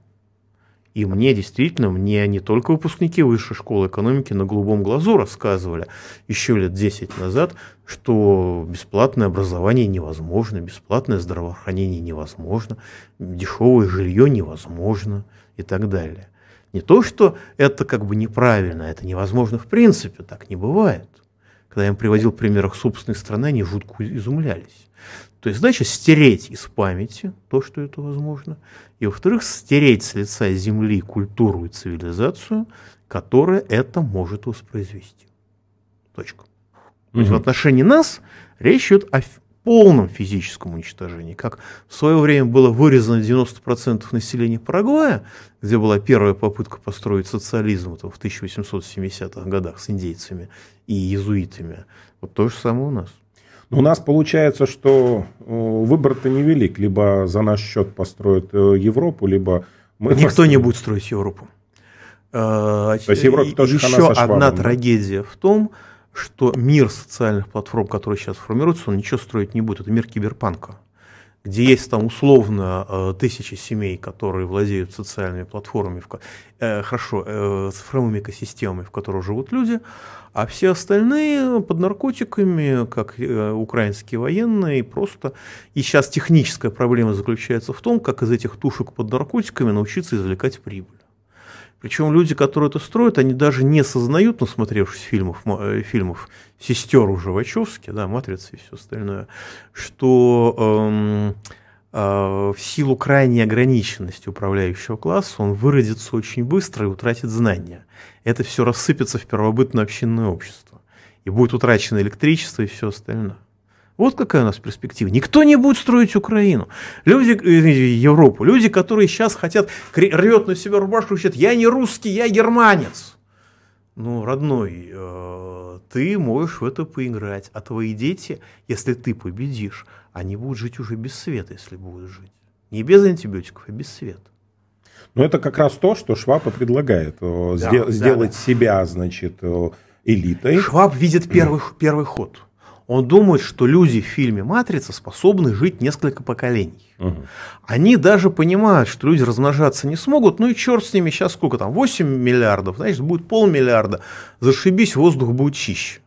[SPEAKER 2] и мне действительно, мне не только выпускники высшей школы экономики на голубом глазу рассказывали еще лет 10 назад, что бесплатное образование невозможно, бесплатное здравоохранение невозможно, дешевое жилье невозможно и так далее. Не то, что это как бы неправильно, это невозможно в принципе, так не бывает. Когда я им приводил пример их собственной страны, они жутко изумлялись. То есть, значит, стереть из памяти то, что это возможно, и, во-вторых, стереть с лица земли культуру и цивилизацию, которая это может воспроизвести. Точка. То есть в отношении нас речь идет о полном физическом уничтожении, как в свое время было вырезано 90% населения Парагвая, где была первая попытка построить социализм в 1870-х годах с индейцами и иезуитами. Вот то же самое у нас.
[SPEAKER 1] У нас получается, что э, выбор-то невелик. Либо за наш счет построят э, Европу, либо
[SPEAKER 2] мы... Никто построим. не будет строить Европу.
[SPEAKER 1] Э, То есть Европа тоже
[SPEAKER 2] Еще одна трагедия в том, что мир социальных платформ, который сейчас формируется, он ничего строить не будет. Это мир киберпанка, где есть там условно тысячи семей, которые владеют социальными платформами, хорошо, цифровыми экосистемами, в которых живут люди, а все остальные под наркотиками, как э, украинские военные, просто... И сейчас техническая проблема заключается в том, как из этих тушек под наркотиками научиться извлекать прибыль. Причем люди, которые это строят, они даже не сознают, насмотревшись фильмов, э, фильмов сестер уже Вачовски, да, «Матрицы» и все остальное, что эм, э, в силу крайней ограниченности управляющего класса он выродится очень быстро и утратит знания это все рассыпется в первобытное общинное общество. И будет утрачено электричество и все остальное. Вот какая у нас перспектива. Никто не будет строить Украину. Люди, э, Европу. Люди, которые сейчас хотят, рвет на себя рубашку, кричат, я не русский, я германец. Ну, родной, э, ты можешь в это поиграть. А твои дети, если ты победишь, они будут жить уже без света, если будут жить. Не без антибиотиков, а без света.
[SPEAKER 1] Но это как раз то, что Шваб и предлагает. Да, Сдел- да, сделать да. себя, значит, элитой.
[SPEAKER 2] Шваб видит первый, первый ход. Он думает, что люди в фильме «Матрица» способны жить несколько поколений. Угу. Они даже понимают, что люди размножаться не смогут, ну и черт с ними, сейчас сколько там, 8 миллиардов, значит, будет полмиллиарда, зашибись, воздух будет чище.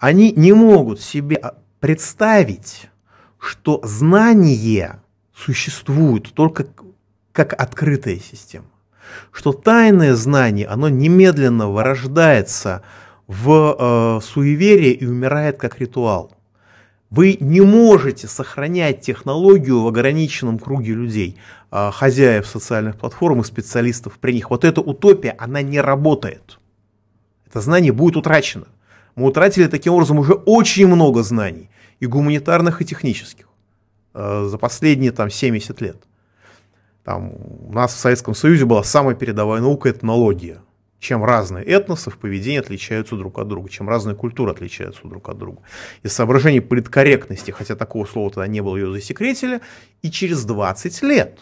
[SPEAKER 2] Они не могут себе представить, что знание существует только как открытая система. Что тайное знание, оно немедленно вырождается в э, суеверие и умирает как ритуал. Вы не можете сохранять технологию в ограниченном круге людей, э, хозяев социальных платформ и специалистов при них. Вот эта утопия, она не работает. Это знание будет утрачено. Мы утратили таким образом уже очень много знаний, и гуманитарных, и технических, э, за последние там, 70 лет. Там, у нас в Советском Союзе была самая передовая наука – этнология. Чем разные этносы в поведении отличаются друг от друга, чем разные культуры отличаются друг от друга. Из соображений политкорректности, хотя такого слова тогда не было, ее засекретили, и через 20 лет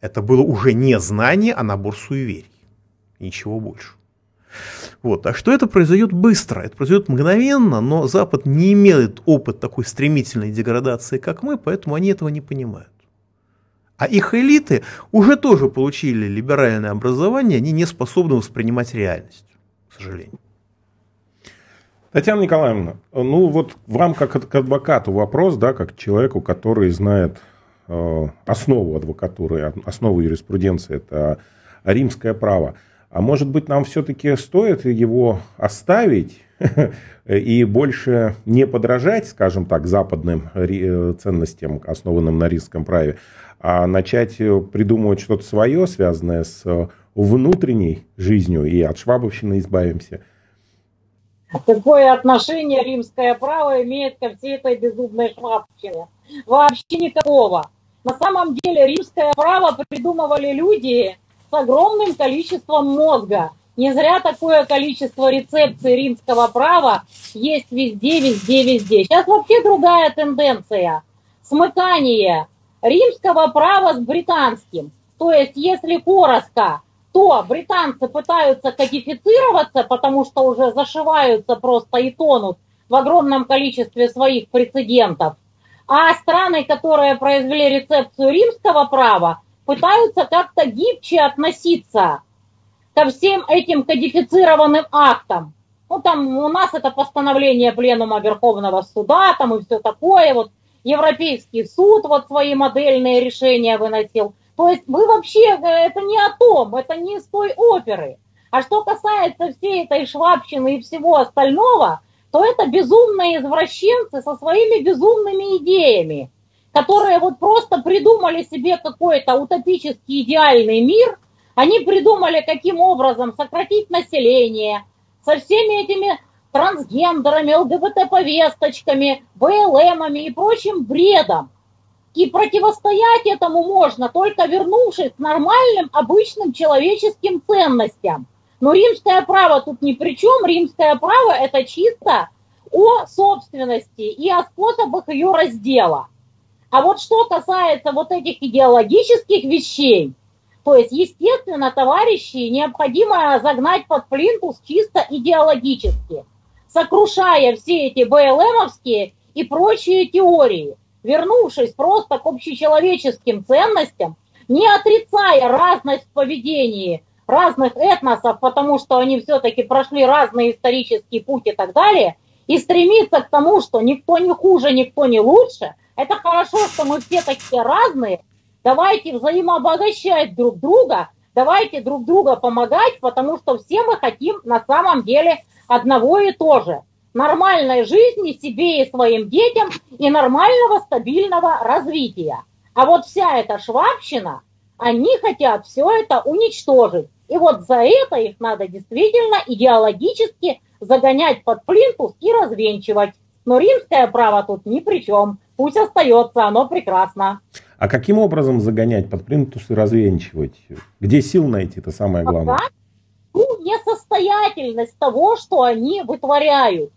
[SPEAKER 2] это было уже не знание, а набор суеверий. Ничего больше. Вот. А что это произойдет быстро? Это произойдет мгновенно, но Запад не имеет опыт такой стремительной деградации, как мы, поэтому они этого не понимают. А их элиты уже тоже получили либеральное образование, они не способны воспринимать реальность, к сожалению.
[SPEAKER 1] Татьяна Николаевна, ну вот вам как к адвокату вопрос, да, как человеку, который знает э, основу адвокатуры, основу юриспруденции, это римское право. А может быть нам все-таки стоит его оставить <laughs> и больше не подражать, скажем так, западным э, ценностям, основанным на римском праве, а начать э, придумывать что-то свое, связанное с э, внутренней жизнью, и от швабовщины избавимся.
[SPEAKER 3] Какое отношение римское право имеет ко всей этой безумной швабщине? Вообще никакого. На самом деле римское право придумывали люди с огромным количеством мозга. Не зря такое количество рецепций римского права есть везде, везде, везде. Сейчас вообще другая тенденция. Смыкание римского права с британским. То есть, если коротко, то британцы пытаются кодифицироваться, потому что уже зашиваются просто и тонут в огромном количестве своих прецедентов. А страны, которые произвели рецепцию римского права, пытаются как-то гибче относиться ко всем этим кодифицированным актам. Ну, там у нас это постановление Пленума Верховного Суда, там и все такое, вот Европейский суд вот свои модельные решения выносил. То есть вы вообще, э, это не о том, это не с той оперы. А что касается всей этой швабщины и всего остального, то это безумные извращенцы со своими безумными идеями, которые вот просто придумали себе какой-то утопический идеальный мир, они придумали, каким образом сократить население со всеми этими трансгендерами, ЛГБТ-повесточками, БЛМами и прочим бредом. И противостоять этому можно, только вернувшись к нормальным, обычным человеческим ценностям – но римское право тут ни при чем. Римское право это чисто о собственности и о способах ее раздела. А вот что касается вот этих идеологических вещей, то есть, естественно, товарищи необходимо загнать под плинтус чисто идеологически, сокрушая все эти БЛМовские и прочие теории, вернувшись просто к общечеловеческим ценностям, не отрицая разность в поведении разных этносов, потому что они все-таки прошли разный исторический путь и так далее, и стремиться к тому, что никто не хуже, никто не лучше, это хорошо, что мы все такие разные, давайте взаимообогащать друг друга, давайте друг друга помогать, потому что все мы хотим на самом деле одного и то же. Нормальной жизни себе и своим детям и нормального стабильного развития. А вот вся эта швабщина, они хотят все это уничтожить. И вот за это их надо действительно идеологически загонять под плинтус и развенчивать. Но римское право тут ни при чем. Пусть остается, оно прекрасно.
[SPEAKER 1] А каким образом загонять под плинтус и развенчивать? Где сил найти, это самое главное?
[SPEAKER 3] Ну, несостоятельность того, что они вытворяют.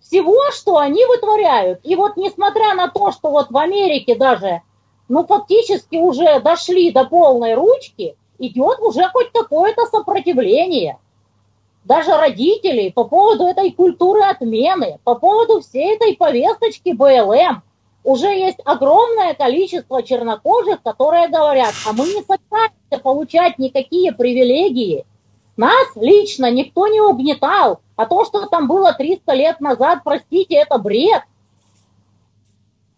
[SPEAKER 3] Всего, что они вытворяют. И вот несмотря на то, что вот в Америке даже, ну, фактически уже дошли до полной ручки, идет уже хоть какое-то сопротивление. Даже родителей по поводу этой культуры отмены, по поводу всей этой повесточки БЛМ, уже есть огромное количество чернокожих, которые говорят, а мы не собираемся получать никакие привилегии. Нас лично никто не угнетал, а то, что там было 300 лет назад, простите, это бред.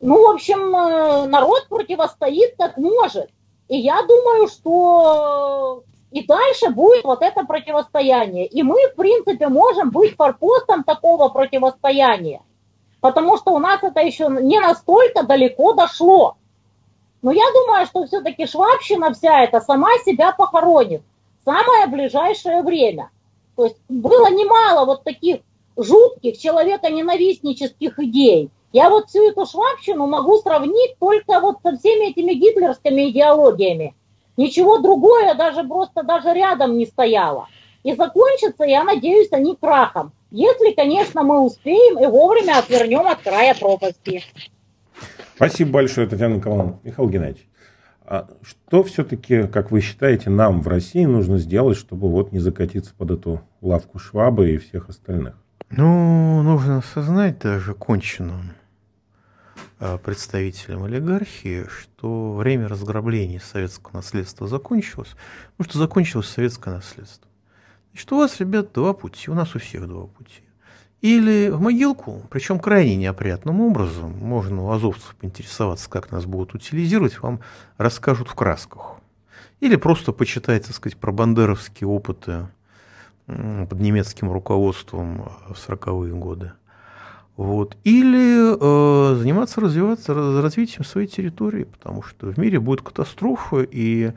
[SPEAKER 3] Ну, в общем, э, народ противостоит как может. И я думаю, что и дальше будет вот это противостояние. И мы, в принципе, можем быть форпостом такого противостояния. Потому что у нас это еще не настолько далеко дошло. Но я думаю, что все-таки швабщина вся эта сама себя похоронит в самое ближайшее время. То есть было немало вот таких жутких человеконенавистнических идей. Я вот всю эту швабщину могу сравнить только вот со всеми этими гитлерскими идеологиями. Ничего другое даже просто даже рядом не стояло. И закончится, я надеюсь, они крахом. Если, конечно, мы успеем и вовремя отвернем от края пропасти.
[SPEAKER 1] Спасибо большое, Татьяна Николаевна. Михаил Геннадьевич, а что все-таки, как вы считаете, нам в России нужно сделать, чтобы вот не закатиться под эту лавку Швабы и всех остальных?
[SPEAKER 2] Ну, нужно осознать даже конченным Э, представителям олигархии, что время разграбления советского наследства закончилось, потому что закончилось советское наследство. Значит, у вас, ребят, два пути, у нас у всех два пути. Или в могилку, причем крайне неопрятным образом, можно у азовцев поинтересоваться, как нас будут утилизировать, вам расскажут в красках. Или просто почитать, так сказать, про бандеровские опыты под немецким руководством в 40-е годы. Вот. Или э, заниматься развиваться, развитием своей территории, потому что в мире будет катастрофа, и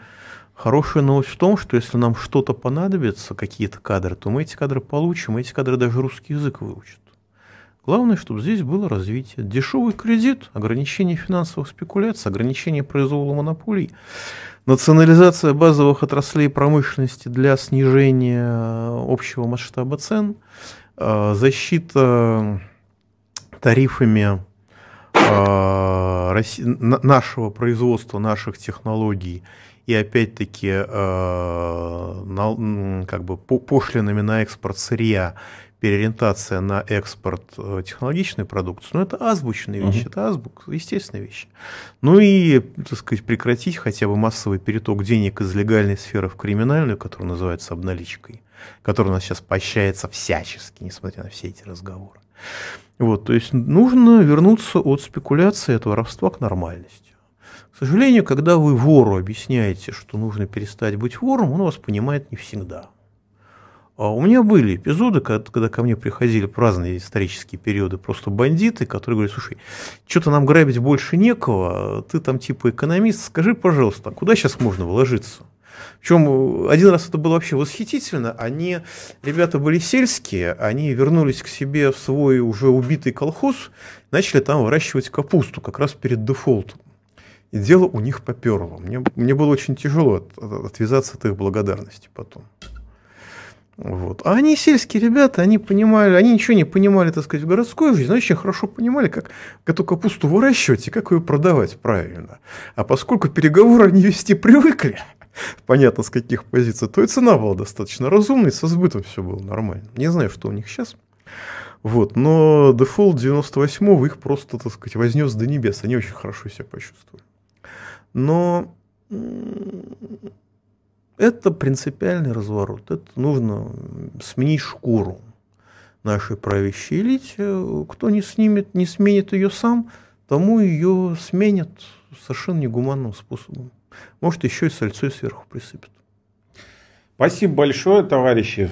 [SPEAKER 2] хорошая новость в том, что если нам что-то понадобится, какие-то кадры, то мы эти кадры получим, эти кадры даже русский язык выучат. Главное, чтобы здесь было развитие. Дешевый кредит, ограничение финансовых спекуляций, ограничение произвола монополий, национализация базовых отраслей промышленности для снижения общего масштаба цен, э, защита тарифами э, нашего производства, наших технологий и опять-таки э, как бы пошлинами на экспорт сырья переориентация на экспорт э, технологичной продукции, ну, это азбучные вещи, uh-huh. это азбук, естественные вещи. Ну и, так сказать, прекратить хотя бы массовый переток денег из легальной сферы в криминальную, которая называется обналичкой, которая у нас сейчас поощряется всячески, несмотря на все эти разговоры. Вот, то есть нужно вернуться от спекуляции, от воровства к нормальности. К сожалению, когда вы вору объясняете, что нужно перестать быть вором, он вас понимает не всегда. А у меня были эпизоды, когда ко мне приходили в разные исторические периоды просто бандиты, которые говорят, слушай, что-то нам грабить больше некого, ты там типа экономист, скажи, пожалуйста, куда сейчас можно вложиться? Причем один раз это было вообще восхитительно. Они, ребята были сельские, они вернулись к себе в свой уже убитый колхоз, начали там выращивать капусту как раз перед дефолтом. И дело у них поперло. Мне, мне было очень тяжело от, от, отвязаться от их благодарности потом. Вот. А они сельские ребята, они понимали, они ничего не понимали, так сказать, в городской жизни, но очень хорошо понимали, как эту капусту выращивать и как ее продавать правильно. А поскольку переговоры они вести привыкли, <laughs> понятно с каких позиций, то и цена была достаточно разумной, со сбытом все было нормально. Не знаю, что у них сейчас. Вот, но дефолт 98-го их просто, так сказать, вознес до небес. Они очень хорошо себя почувствовали. Но это принципиальный разворот. Это нужно сменить шкуру нашей правящей элите. Кто не снимет, не сменит ее сам, тому ее сменят совершенно негуманным способом. Может, еще и сальцой сверху присыпят.
[SPEAKER 1] Спасибо большое, товарищи.